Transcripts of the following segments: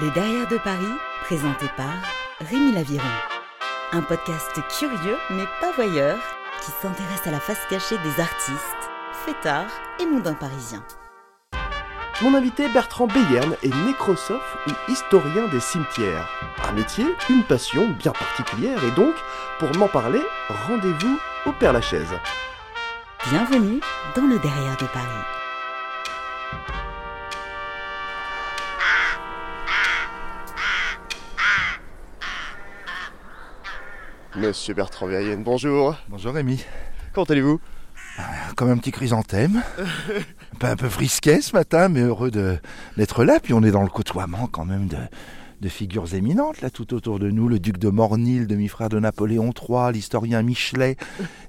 Les Derrière de Paris, présenté par Rémi Laviron. Un podcast curieux mais pas voyeur qui s'intéresse à la face cachée des artistes, fêtards et mondains parisiens. Mon invité Bertrand Beyern est nécrosophe ou historien des cimetières. Un métier, une passion bien particulière et donc, pour m'en parler, rendez-vous au Père Lachaise. Bienvenue dans le Derrière de Paris. Monsieur Bertrand Beyern, bonjour. Bonjour Rémi. Comment allez-vous? Comme un petit chrysanthème. un, peu, un peu frisquet ce matin, mais heureux de- d'être là. Puis on est dans le côtoiement quand même de, de figures éminentes là tout autour de nous. Le duc de Mornil, demi-frère de Napoléon III, l'historien Michelet.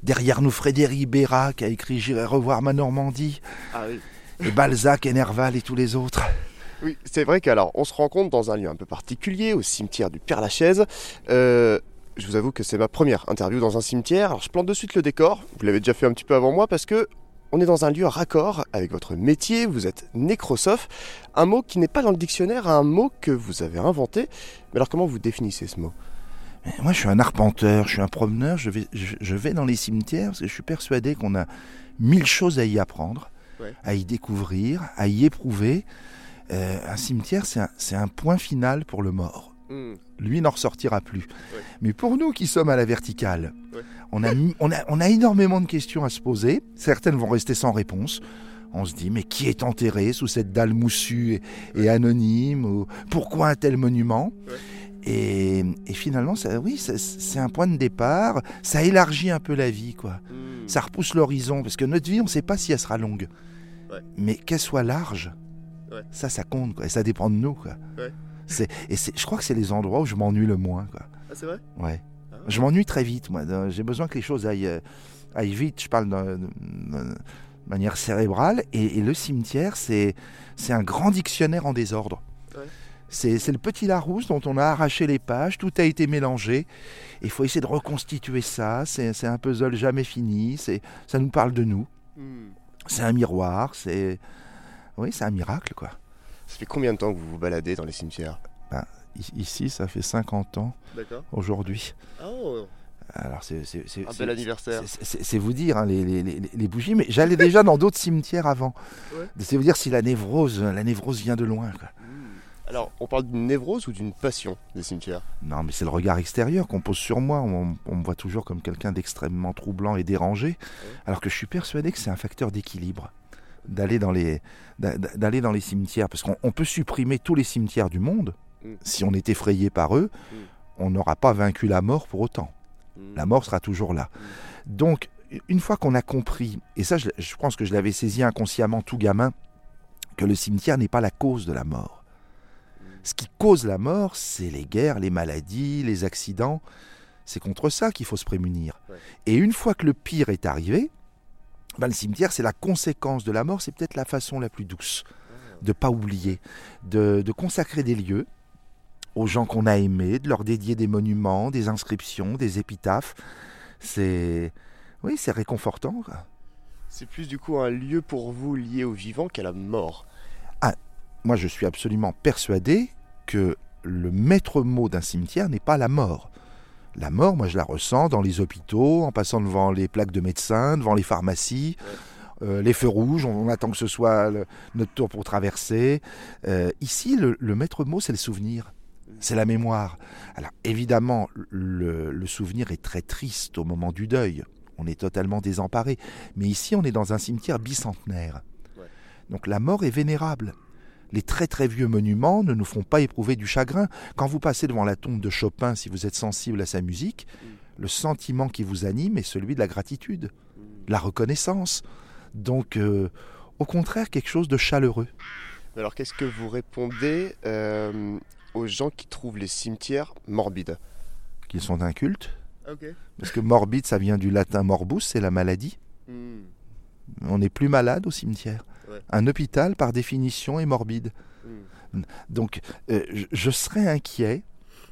Derrière nous Frédéric Béra qui a écrit J'irai revoir ma Normandie. Ah oui. Et Balzac et Nerval et tous les autres. Oui, c'est vrai qu'alors, on se rencontre dans un lieu un peu particulier, au cimetière du Père Lachaise. Euh, je vous avoue que c'est ma première interview dans un cimetière. Alors, je plante de suite le décor. Vous l'avez déjà fait un petit peu avant moi parce que on est dans un lieu raccord avec votre métier. Vous êtes nécrosophe, un mot qui n'est pas dans le dictionnaire, un mot que vous avez inventé. Mais alors, comment vous définissez ce mot? Moi, je suis un arpenteur, je suis un promeneur, je vais, je, je vais dans les cimetières parce que je suis persuadé qu'on a mille choses à y apprendre, Ouais. à y découvrir, à y éprouver. Euh, un cimetière, c'est un, c'est un point final pour le mort. Lui n'en ressortira plus. Ouais. Mais pour nous qui sommes à la verticale, Ouais. on, a, on, a, on a énormément de questions à se poser. Certaines vont rester sans réponse. On se dit, mais qui est enterré sous cette dalle moussue et, et anonyme ou Pourquoi un tel monument? Et, et finalement, ça, oui, c'est un point de départ. Ça élargit un peu la vie, quoi. Ça repousse l'horizon, parce que notre vie, on ne sait pas si elle sera longue. Ouais. Mais qu'elle soit large, Ouais. ça, ça compte, quoi. Et ça dépend de nous, quoi. Ouais. Et je crois que c'est les endroits où je m'ennuie le moins, quoi. Ah, c'est vrai? Ouais. Ah. Je m'ennuie très vite, moi. J'ai besoin que les choses aillent, euh, aillent vite. Je parle de, manière cérébrale. Et, et le cimetière, c'est un grand dictionnaire en désordre. Ouais. C'est le petit Larousse dont on a arraché les pages, tout a été mélangé. Il faut essayer de reconstituer ça. C'est un puzzle jamais fini. Ça nous parle de nous. C'est un miroir. C'est oui, c'est un miracle, quoi. Ça fait combien de temps que vous vous baladez dans les cimetières I- Ici, ça fait 50 ans D'accord. aujourd'hui. Oh, Alors, c'est c'est- c'est- un c'est- bel anniversaire. C'est- C'est c'est vous dire hein, les, les- les- les bougies, mais j'allais déjà dans d'autres cimetières avant. Ouais. C'est vous dire si la névrose, la névrose vient de loin. quoi. Alors, on parle d'une névrose ou d'une passion des cimetières? Non, mais c'est le regard extérieur qu'on pose sur moi. On, on me voit toujours comme quelqu'un d'extrêmement troublant et dérangé, alors que je suis persuadé que c'est un facteur d'équilibre d'aller dans les d'a- d'aller dans les cimetières, parce qu'on on peut supprimer tous les cimetières du monde. Mm. Si on est effrayé par eux, Mm. on n'aura pas vaincu la mort pour autant. La mort sera toujours là. Donc, une fois qu'on a compris, et ça je, je pense que je l'avais saisi inconsciemment tout gamin, que le cimetière n'est pas la cause de la mort. Ce qui cause la mort, c'est les guerres, les maladies, les accidents. C'est contre ça qu'il faut se prémunir. Ouais. Et une fois que le pire est arrivé, ben, le cimetière, c'est la conséquence de la mort, c'est peut-être la façon la plus douce de ne pas oublier, de, de consacrer des lieux aux gens qu'on a aimés, de leur dédier des monuments, des inscriptions, des épitaphes. C'est oui, c'est réconfortant. C'est plus du coup un lieu pour vous lié au vivant qu'à la mort. Moi, je suis absolument persuadé que le maître mot d'un cimetière n'est pas la mort. La mort, moi, je la ressens dans les hôpitaux, en passant devant les plaques de médecins, devant les pharmacies, euh, les feux rouges. On, on attend que ce soit le- notre tour pour traverser. Euh, ici, le, le maître mot, c'est le souvenir. C'est la mémoire. Alors, évidemment, le, le souvenir est très triste au moment du deuil. On est totalement désemparé. Mais ici, on est dans un cimetière bicentenaire. Donc, la mort est vénérable. Les très très vieux monuments ne nous font pas éprouver du chagrin. Quand vous passez devant la tombe de Chopin, si vous êtes sensible à sa musique, le sentiment qui vous anime est celui de la gratitude, de la reconnaissance. Donc, euh, au contraire, quelque chose de chaleureux. Alors, qu'est-ce que vous répondez euh, aux gens qui trouvent les cimetières morbides? Qu'ils sont incultes. Ok. Parce que morbide, ça vient du latin morbus, c'est la maladie. On n'est plus malade au cimetière. Ouais. Un hôpital, par définition, est morbide. Donc, euh, je- serais inquiet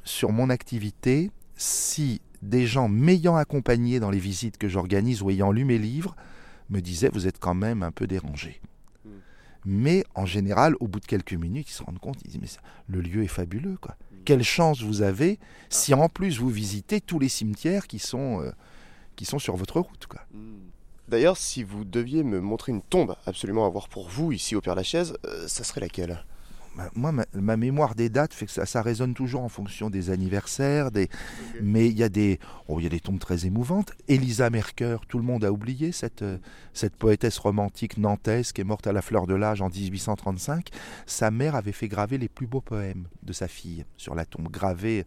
sur mon activité si des gens m'ayant accompagné dans les visites que j'organise ou ayant lu mes livres me disaient vous êtes quand même un peu dérangé. Mm. Mais en général, au bout de quelques minutes, ils se rendent compte, ils disent, mais le lieu est fabuleux, quoi. Quelle chance vous avez si en plus vous visitez tous les cimetières qui sont, euh, qui sont sur votre route, quoi. D'ailleurs, si vous deviez me montrer une tombe absolument à voir pour vous ici au Père-Lachaise, euh, ça serait laquelle? Bah, moi, ma, ma mémoire des dates fait que ça, ça résonne toujours en fonction des anniversaires, des... mais il y, a des, oh, il y a des tombes très émouvantes. Elisa Mercœur, tout le monde a oublié cette, euh, cette poétesse romantique nantaise qui est morte à la fleur de l'âge en 1835. Sa mère avait fait graver les plus beaux poèmes de sa fille sur la tombe, gravés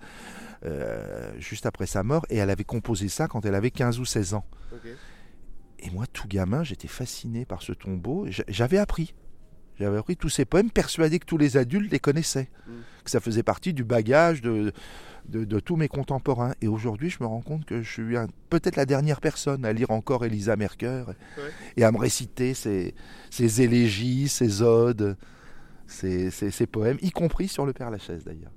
euh, juste après sa mort, et elle avait composé ça quand elle avait 15 ou 16 ans. Et moi, tout gamin, j'étais fasciné par ce tombeau. J'avais appris. J'avais appris tous ces poèmes, persuadé que tous les adultes les connaissaient, Mm. que ça faisait partie du bagage de, de, de tous mes contemporains. Et aujourd'hui, je me rends compte que je suis peut-être la dernière personne à lire encore Elisa Mercœur et à me réciter ses, ses élégies, ses odes, ses, ses- ses poèmes, y compris sur le Père Lachaise d'ailleurs.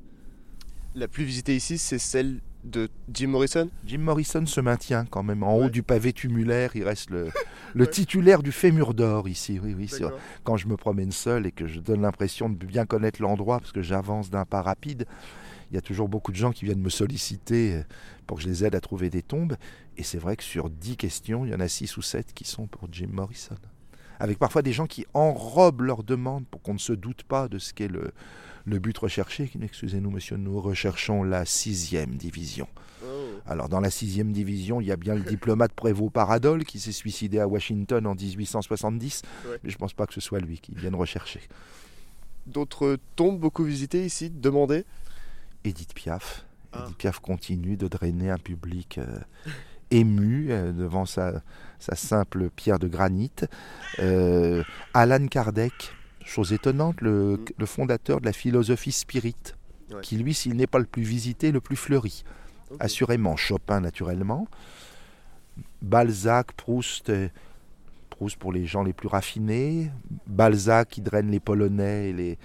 La plus visitée ici, c'est celle de Jim Morrison? Jim Morrison se maintient quand même en haut du pavé tumulaire. Il reste le, le Ouais. titulaire du fémur d'or ici. Oui, oui, sur- quand je me promène seul et que je donne l'impression de bien connaître l'endroit parce que j'avance d'un pas rapide, il y a toujours beaucoup de gens qui viennent me solliciter euh, pour que je les aide à trouver des tombes. Et c'est vrai que sur 10 questions, il y en a 6 ou 7 qui sont pour Jim Morrison. Avec parfois des gens qui enrobent leurs demandes pour qu'on ne se doute pas de ce qu'est le, le but recherché. Excusez-nous, monsieur, nous recherchons la sixième division. Oh. Alors dans la sixième division, il y a bien le diplomate Prévost Paradol qui s'est suicidé à Washington en 1870, Ouais. mais je pense pas que ce soit lui qui vienne rechercher. D'autres tombes beaucoup visitées ici, demandées Edith Piaf. Ah. Edith Piaf continue de drainer un public euh, ému euh, devant sa, sa simple pierre de granit. Euh, Alan Kardec, chose étonnante, le, Mm. le fondateur de la philosophie spirit, Ouais. qui lui, s'il n'est pas le plus visité, le plus fleuri. Assurément Chopin naturellement, Balzac, Proust, euh, Proust pour les gens les plus raffinés, Balzac qui draine les Polonais et, les,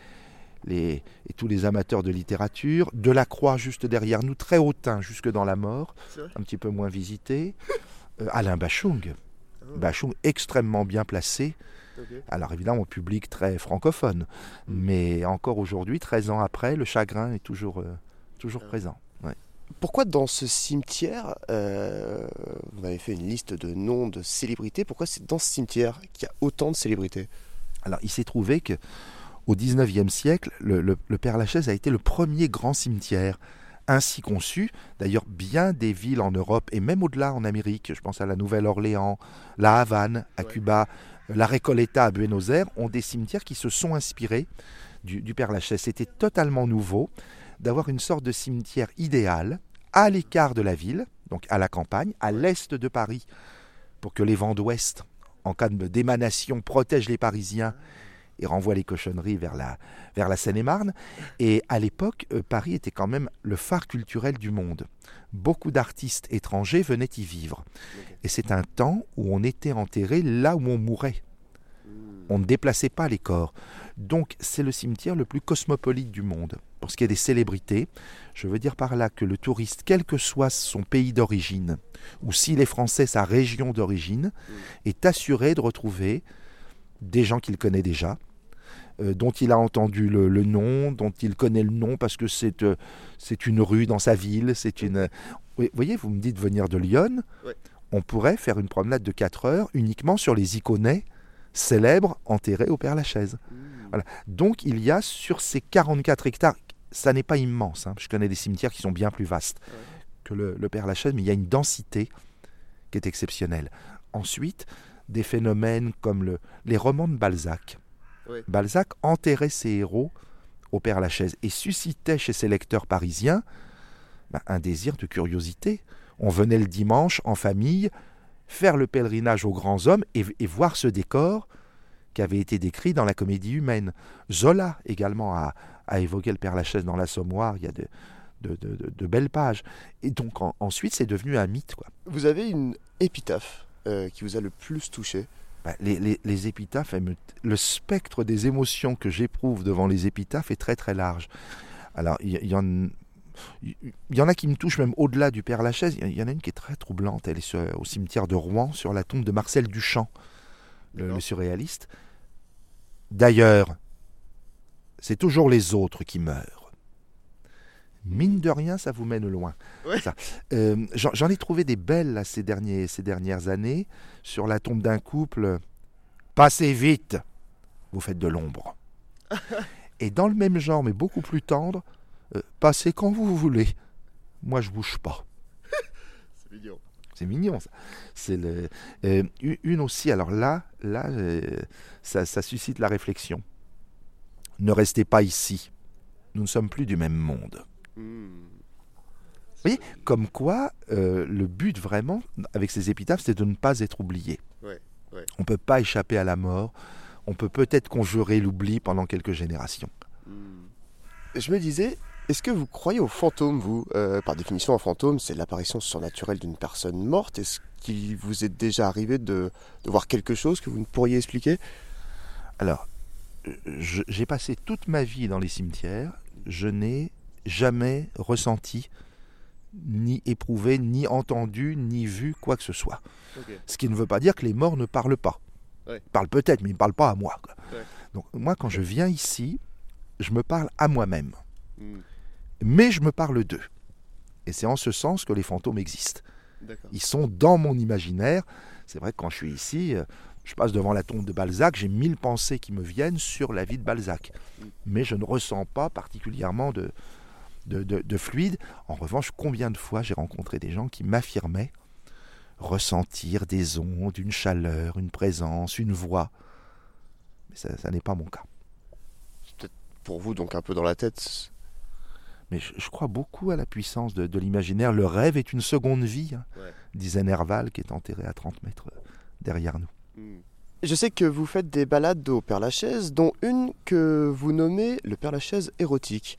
les- et tous les amateurs de littérature, Delacroix juste derrière nous, très hautain jusque dans la mort, un petit peu moins visité, Euh, Alain Bachung, Oh. Bachung extrêmement bien placé, Alors évidemment, public très francophone, Mm. mais encore aujourd'hui, 13 ans après, le chagrin est toujours, euh, toujours Ah. présent. ouais. Pourquoi dans ce cimetière, euh, vous m'avez fait une liste de noms de célébrités, pourquoi c'est dans ce cimetière qu'il y a autant de célébrités? Alors, il s'est trouvé que au XIXe siècle, le, le- le Père Lachaise a été le premier grand cimetière ainsi conçu. D'ailleurs, bien des villes en Europe et même au-delà en Amérique, je pense à la Nouvelle-Orléans, la Havane, à Ouais. Cuba, la Recoleta à Buenos Aires, ont des cimetières qui se sont inspirés du, du Père Lachaise. C'était totalement nouveau d'avoir une sorte de cimetière idéal à l'écart de la ville, donc à la campagne, à l'est de Paris, pour que les vents d'ouest, en cas de d'émanation, protègent les Parisiens et renvoient les cochonneries vers la, vers la Seine-et-Marne. Et à l'époque, euh, Paris était quand même le phare culturel du monde. Beaucoup d'artistes étrangers venaient y vivre. Et c'est un temps où on était enterré là où on mourait. On ne déplaçait pas les corps. Donc c'est le cimetière le plus cosmopolite du monde. Pour ce qui est des célébrités, je veux dire par là que le touriste, quel que soit son pays d'origine, ou s'il est français, sa région d'origine, est assuré de retrouver des gens qu'il connaît déjà, dont il a entendu le, le nom, dont il connaît le nom parce que c'est euh, c'est une rue dans sa ville, c'est une... Vous voyez, vous me dites venir de Lyon, Ouais. on pourrait faire une promenade de 4 heures uniquement sur les iconets célèbres enterrés au Père Lachaise. Voilà. Donc il y a sur ces 44 hectares, ça n'est pas immense, hein, je connais des cimetières qui sont bien plus vastes Ouais. que le, le Père Lachaise, mais il y a une densité qui est exceptionnelle. Ensuite, des phénomènes comme le- les romans de Balzac. Balzac enterrait ses héros au Père Lachaise et suscitait chez ses lecteurs parisiens ben, un désir de curiosité. On venait le dimanche en famille faire le pèlerinage aux grands hommes et, et voir ce décor qui avait été décrit dans la comédie humaine. Zola également a, a évoqué le Père Lachaise dans l'Assommoir, il y a de, de- de- de- de belles pages. Et donc en- ensuite c'est devenu un mythe. Quoi. Vous avez une épitaphe euh, qui vous a le plus touché les, les- les épitaphes, le spectre des émotions que j'éprouve devant les épitaphes est très très large. Alors il y, en... Il y en a qui me touchent même au-delà du Père Lachaise. Il y en a une qui est très troublante. Elle est sur- au cimetière de Rouen, sur la tombe de Marcel Duchamp, le surréaliste. D'ailleurs, c'est toujours les autres qui meurent. Mine de rien, ça vous mène loin. Ouais. Euh, J'en ai trouvé des belles là, ces, derniers, ces dernières années sur la tombe d'un couple. Passez vite, vous faites de l'ombre. Et dans le même genre, mais beaucoup plus tendre, euh, passez quand vous voulez. Moi, je bouge pas. C'est mignon. C'est mignon, ça. C'est le, euh, une aussi. Alors là, là, ça, ça suscite la réflexion. Ne restez pas ici. Nous ne sommes plus du même monde. Hmm. voyez Comme quoi, euh, le but vraiment, avec ces épitaphes, c'est de ne pas être oublié. Ouais, ouais. On ne peut pas échapper à la mort. On peut peut-être conjurer l'oubli pendant quelques générations. Hmm. Je me disais, est-ce que vous croyez aux fantômes, vous? Euh, Par définition, un fantôme, c'est l'apparition surnaturelle d'une personne morte. Est-ce qu'il vous est déjà arrivé de, de voir quelque chose que vous ne pourriez expliquer? Alors, j'ai passé toute ma vie dans les cimetières. Je n'ai jamais ressenti, ni éprouvé, ni entendu, ni vu quoi que ce soit. Ce qui ne veut pas dire que les morts ne parlent pas. Ouais. Ils parlent peut-être, mais ils ne parlent pas à moi. quoi. Ouais. Donc moi, quand je viens ici, je me parle à moi-même. Hmm. Mais je me parle d'eux. Et c'est en ce sens que les fantômes existent. Ils sont dans mon imaginaire. C'est vrai que quand je suis ici, euh, je passe devant la tombe de Balzac, j'ai mille pensées qui me viennent sur la vie de Balzac. Mm. Mais je ne ressens pas particulièrement de, de, de- de fluide. En revanche, combien de fois j'ai rencontré des gens qui m'affirmaient ressentir des ondes, une chaleur, une présence, une voix. Mais ça, ça n'est pas mon cas. C'est peut-être pour vous, donc un peu dans la tête. Mais je, je crois beaucoup à la puissance de, de l'imaginaire. Le rêve est une seconde vie, hein, Ouais. disait Nerval, qui est enterré à 30 mètres euh, derrière nous. Hmm. Je sais que vous faites des balades au Père Lachaise, dont une que vous nommez le Père Lachaise érotique.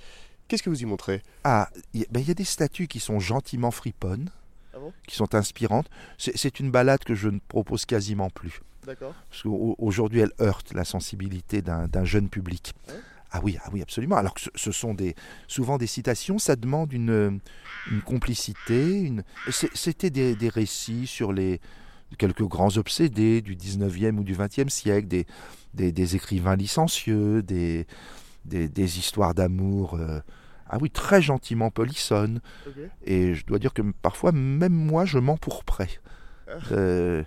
Qu'est-ce que vous y montrez? Ah, il y, a- ben, il y a des statues qui sont gentiment friponnes, Ah bon? qui sont inspirantes. C'est une balade que je ne propose quasiment plus. D'accord. Parce qu'aujourd'hui, elle heurte la sensibilité d'un jeune public. Ouais? Ah oui, ah oui, absolument. Alors que ce, ce sont des, souvent des citations, ça demande une, une complicité. Une... C'était des, des récits sur les quelques grands obsédés du 19e ou du 20e siècle, des, des, des écrivains licencieux, des, des, des histoires d'amour. euh, ah oui, très gentiment polissonnes. Ok. Et je dois dire que parfois, même moi, je m'empourprais. Ah. Euh,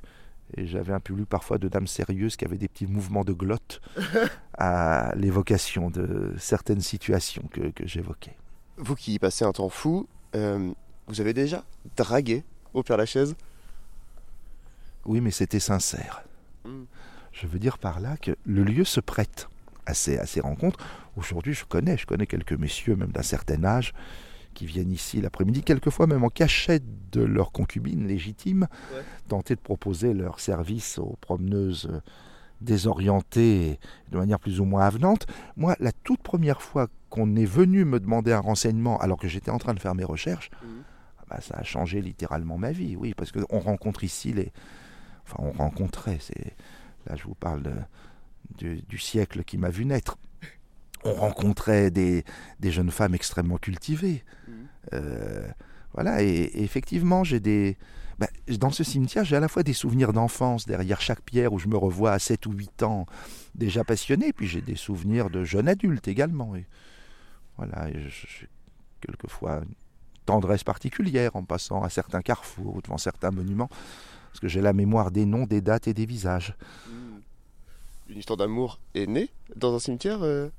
et j'avais un public parfois de dames sérieuses qui avaient des petits mouvements de glotte à l'évocation de certaines situations que, que j'évoquais. Vous qui y passez un temps fou, euh, vous avez déjà dragué au Père Lachaise? Oui, mais c'était sincère. Mm. Je veux dire par là que le lieu se prête à ces, à ces rencontres. Aujourd'hui, je connais, je connais quelques messieurs, même d'un certain âge, qui viennent ici l'après-midi, quelquefois même en cachette de leur concubine légitime, Ouais. tenter de proposer leur service aux promeneuses euh, désorientées de manière plus ou moins avenante. Moi, la toute première fois qu'on est venu me demander un renseignement alors que j'étais en train de faire mes recherches, ah bah, ça a changé littéralement ma vie, oui, parce qu'on rencontre ici les. Enfin, on rencontrait, c'est. Là, je vous parle de- du, du siècle qui m'a vu naître. On rencontrait des, des jeunes femmes extrêmement cultivées. Mhm. Euh, voilà, et, et effectivement, j'ai des. bah, dans ce cimetière, j'ai à la fois des souvenirs d'enfance derrière chaque pierre où je me revois à 7 ou 8 ans déjà passionné, puis j'ai des souvenirs de jeune adulte également. Et voilà, j'ai quelquefois une tendresse particulière en passant à certains carrefours ou devant certains monuments, parce que j'ai la mémoire des noms, des dates et des visages. Hmm. Une histoire d'amour est née dans un cimetière euh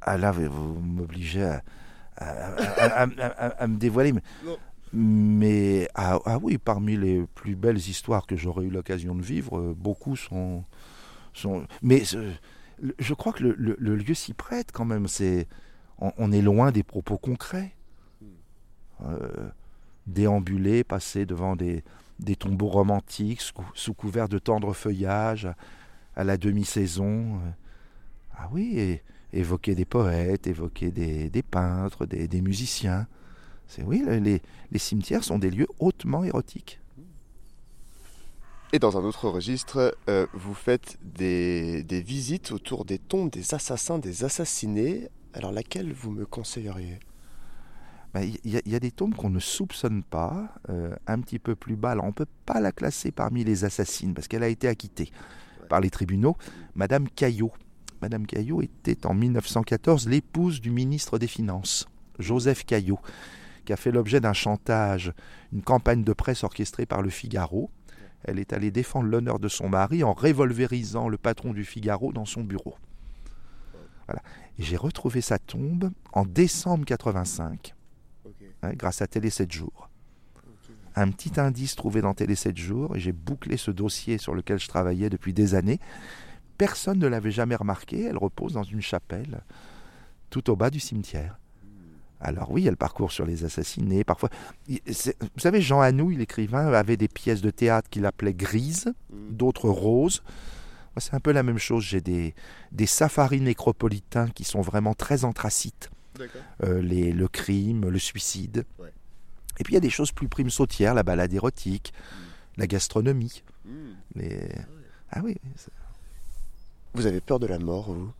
Ah là, vous, vous m'obligez à, à- à- à- à- à me dévoiler. Mais, ah, ah oui, parmi les plus belles histoires que j'aurais eu l'occasion de vivre, euh, beaucoup sont... sont mais euh, je crois que le, le- le lieu s'y prête quand même. C'est, on, on est loin des propos concrets. Euh, déambuler, passer devant des, des tombeaux romantiques sous, sous couvert de tendres feuillages à, la demi-saison. euh. Ah oui, évoquer des poètes, évoquer des, des peintres, des, des musiciens. C'est oui, les, les cimetières sont des lieux hautement érotiques. Et dans un autre registre, euh, vous faites des, des visites autour des tombes des assassins, des assassinés. Alors laquelle vous me conseilleriez? Ben, Il y, a- il y a des tombes qu'on ne soupçonne pas, euh, un petit peu plus bas. Alors on ne peut pas la classer parmi les assassines parce qu'elle a été acquittée. Par les tribunaux. Madame Caillot, Madame Caillot était en 1914 l'épouse du ministre des Finances, Joseph Caillot, qui a fait l'objet d'un chantage, une campagne de presse orchestrée par le Figaro. Elle est allée défendre l'honneur de son mari en revolverisant le patron du Figaro dans son bureau. Voilà. Et j'ai retrouvé sa tombe en décembre 85, hein, grâce à Télé 7 jours. Un petit indice trouvé dans Télé 7 jours, et j'ai bouclé ce dossier sur lequel je travaillais depuis des années. Personne ne l'avait jamais remarqué, elle repose dans une chapelle tout au bas du cimetière. Alors oui, elle parcourt sur les assassinés, parfois. Vous savez, Jean Anouilh, l'écrivain, avait des pièces de théâtre qu'il appelait grises, mm. d'autres roses. C'est un peu la même chose. J'ai des, des safaris nécropolitains qui sont vraiment très anthracites. Euh, les, le crime, le suicide. Et puis il y a des choses plus primes sautières, la balade érotique, mm. la gastronomie. Mm. Les... Ah oui. Vous avez peur de la mort, vous?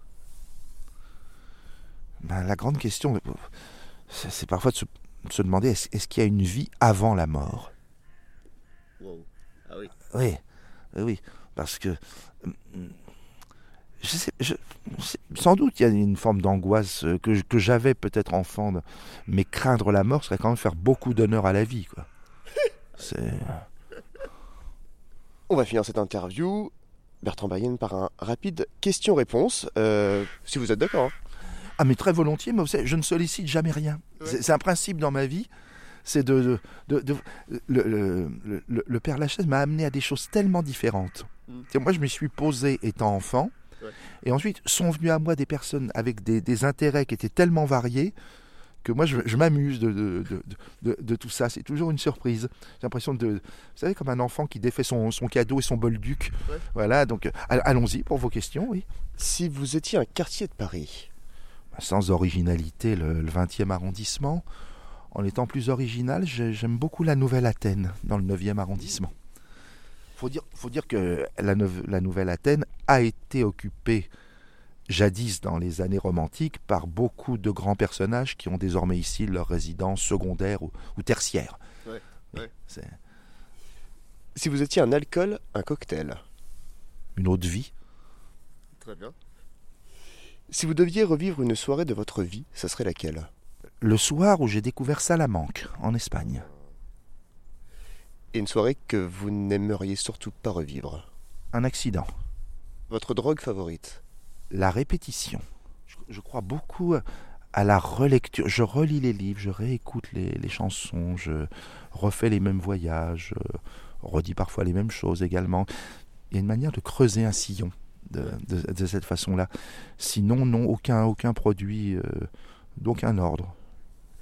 Ben, La grande question, c'est parfois de se, demander est-ce qu'il y a une vie avant la mort? Ah oui. Oui, oui, parce que je sais, sans doute il y a une forme d'angoisse que, que j'avais peut-être enfant, mais craindre la mort serait quand même faire beaucoup d'honneur à la vie. Quoi. On va finir cette interview, Bertrand Bayenne, par un rapide question-réponse, euh, si vous êtes d'accord. Hein. Ah mais très volontiers, mais je ne sollicite jamais rien. C'est un principe dans ma vie. C'est de, de, le, le, Père Lachaise m'a amené à des choses tellement différentes. Mm. Moi, je me suis posé étant enfant, et ensuite sont venues à moi des personnes avec des, intérêts qui étaient tellement variés que moi, je, m'amuse de, de, tout ça. C'est toujours une surprise. J'ai l'impression de, vous savez, comme un enfant qui défait son, son cadeau et son bol duc. Voilà, donc allons-y pour vos questions, oui. Si vous étiez un quartier de Paris, sans originalité le, 20e arrondissement. En étant plus original, j'aime beaucoup la Nouvelle Athènes dans le 9e arrondissement. Il faut dire, faut dire que la, la Nouvelle Athènes a été occupée jadis dans les années romantiques par beaucoup de grands personnages qui ont désormais ici leur résidence secondaire ou, tertiaire. Si vous étiez un alcool, un cocktail Une eau de vie. Très bien. Si vous deviez revivre une soirée de votre vie, ça serait laquelle? Le soir où j'ai découvert Salamanque, en Espagne. Et une soirée que vous n'aimeriez surtout pas revivre Un accident. Votre drogue favorite La répétition. Je, crois beaucoup à la relecture. Je relis les livres, je réécoute les, chansons, je refais les mêmes voyages, je redis parfois les mêmes choses également. Il y a une manière de creuser un sillon de, cette façon-là. Sinon, non, aucun, aucun produit euh, d'aucun ordre.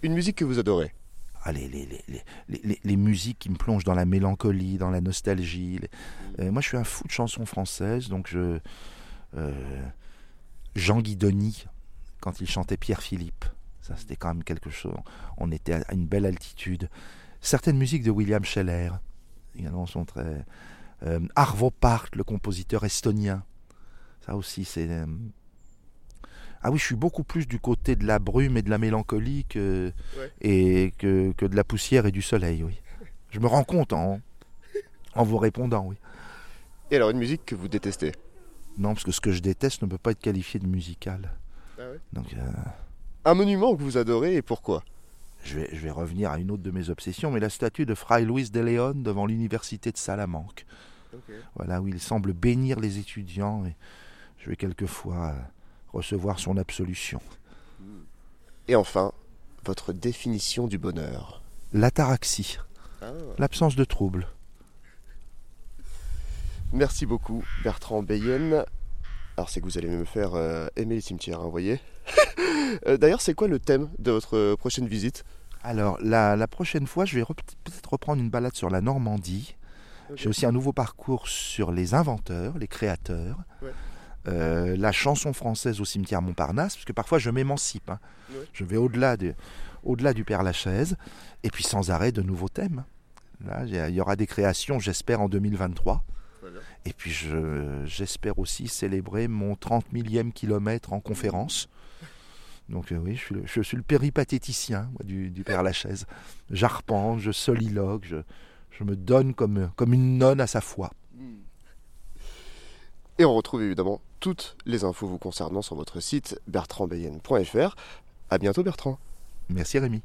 Une musique que vous adorez ah, les, les, musiques qui me plongent dans la mélancolie, dans la nostalgie. Euh, moi, je suis un fou de chansons françaises, donc je. Euh, Jean Guidoni, quand il chantait Pierre Philippe, ça c'était quand même quelque chose. On était à une belle altitude. Certaines musiques de William Scheller, également sont très. Arvo Part, le compositeur estonien, ça aussi, c'est. Euh, ah oui, je suis beaucoup plus du côté de la brume et de la mélancolie que, et que, de la poussière et du soleil, oui. Je me rends compte en, en vous répondant, oui. Et alors, une musique que vous détestez? Non, parce que ce que je déteste ne peut pas être qualifié de musical. Ah Donc, euh, Un monument que vous adorez et pourquoi? je vais, je vais, revenir à une autre de mes obsessions, mais la statue de Fray Luis de León devant l'université de Salamanque. Voilà, où il semble bénir les étudiants. Et je vais quelquefois recevoir son absolution. Et enfin, votre définition du bonheur L'ataraxie, ah. l'absence de trouble. Merci beaucoup, Bertrand Bayen. Alors, c'est que vous allez me faire euh, aimer les cimetières, hein, vous voyez euh, D'ailleurs, c'est quoi le thème de votre prochaine visite? Alors, la, prochaine fois, je vais peut-être reprendre une balade sur la Normandie. J'ai aussi un nouveau parcours sur les inventeurs, les créateurs. Euh, la chanson française au cimetière Montparnasse, parce que parfois je m'émancipe. Hein. Je vais au-delà au du Père Lachaise, et puis sans arrêt de nouveaux thèmes. Là, il y aura des créations, j'espère, en 2023. Et puis j'espère aussi célébrer mon 30 millième kilomètre en conférence. Donc euh, oui, je suis le, péripatéticien du, Père Lachaise. J'arpente, je soliloque, je, me donne comme, comme une nonne à sa foi. Et on retrouve évidemment toutes les infos vous concernant sur votre site bertrandbayenne.fr. À bientôt Bertrand. Merci Rémi.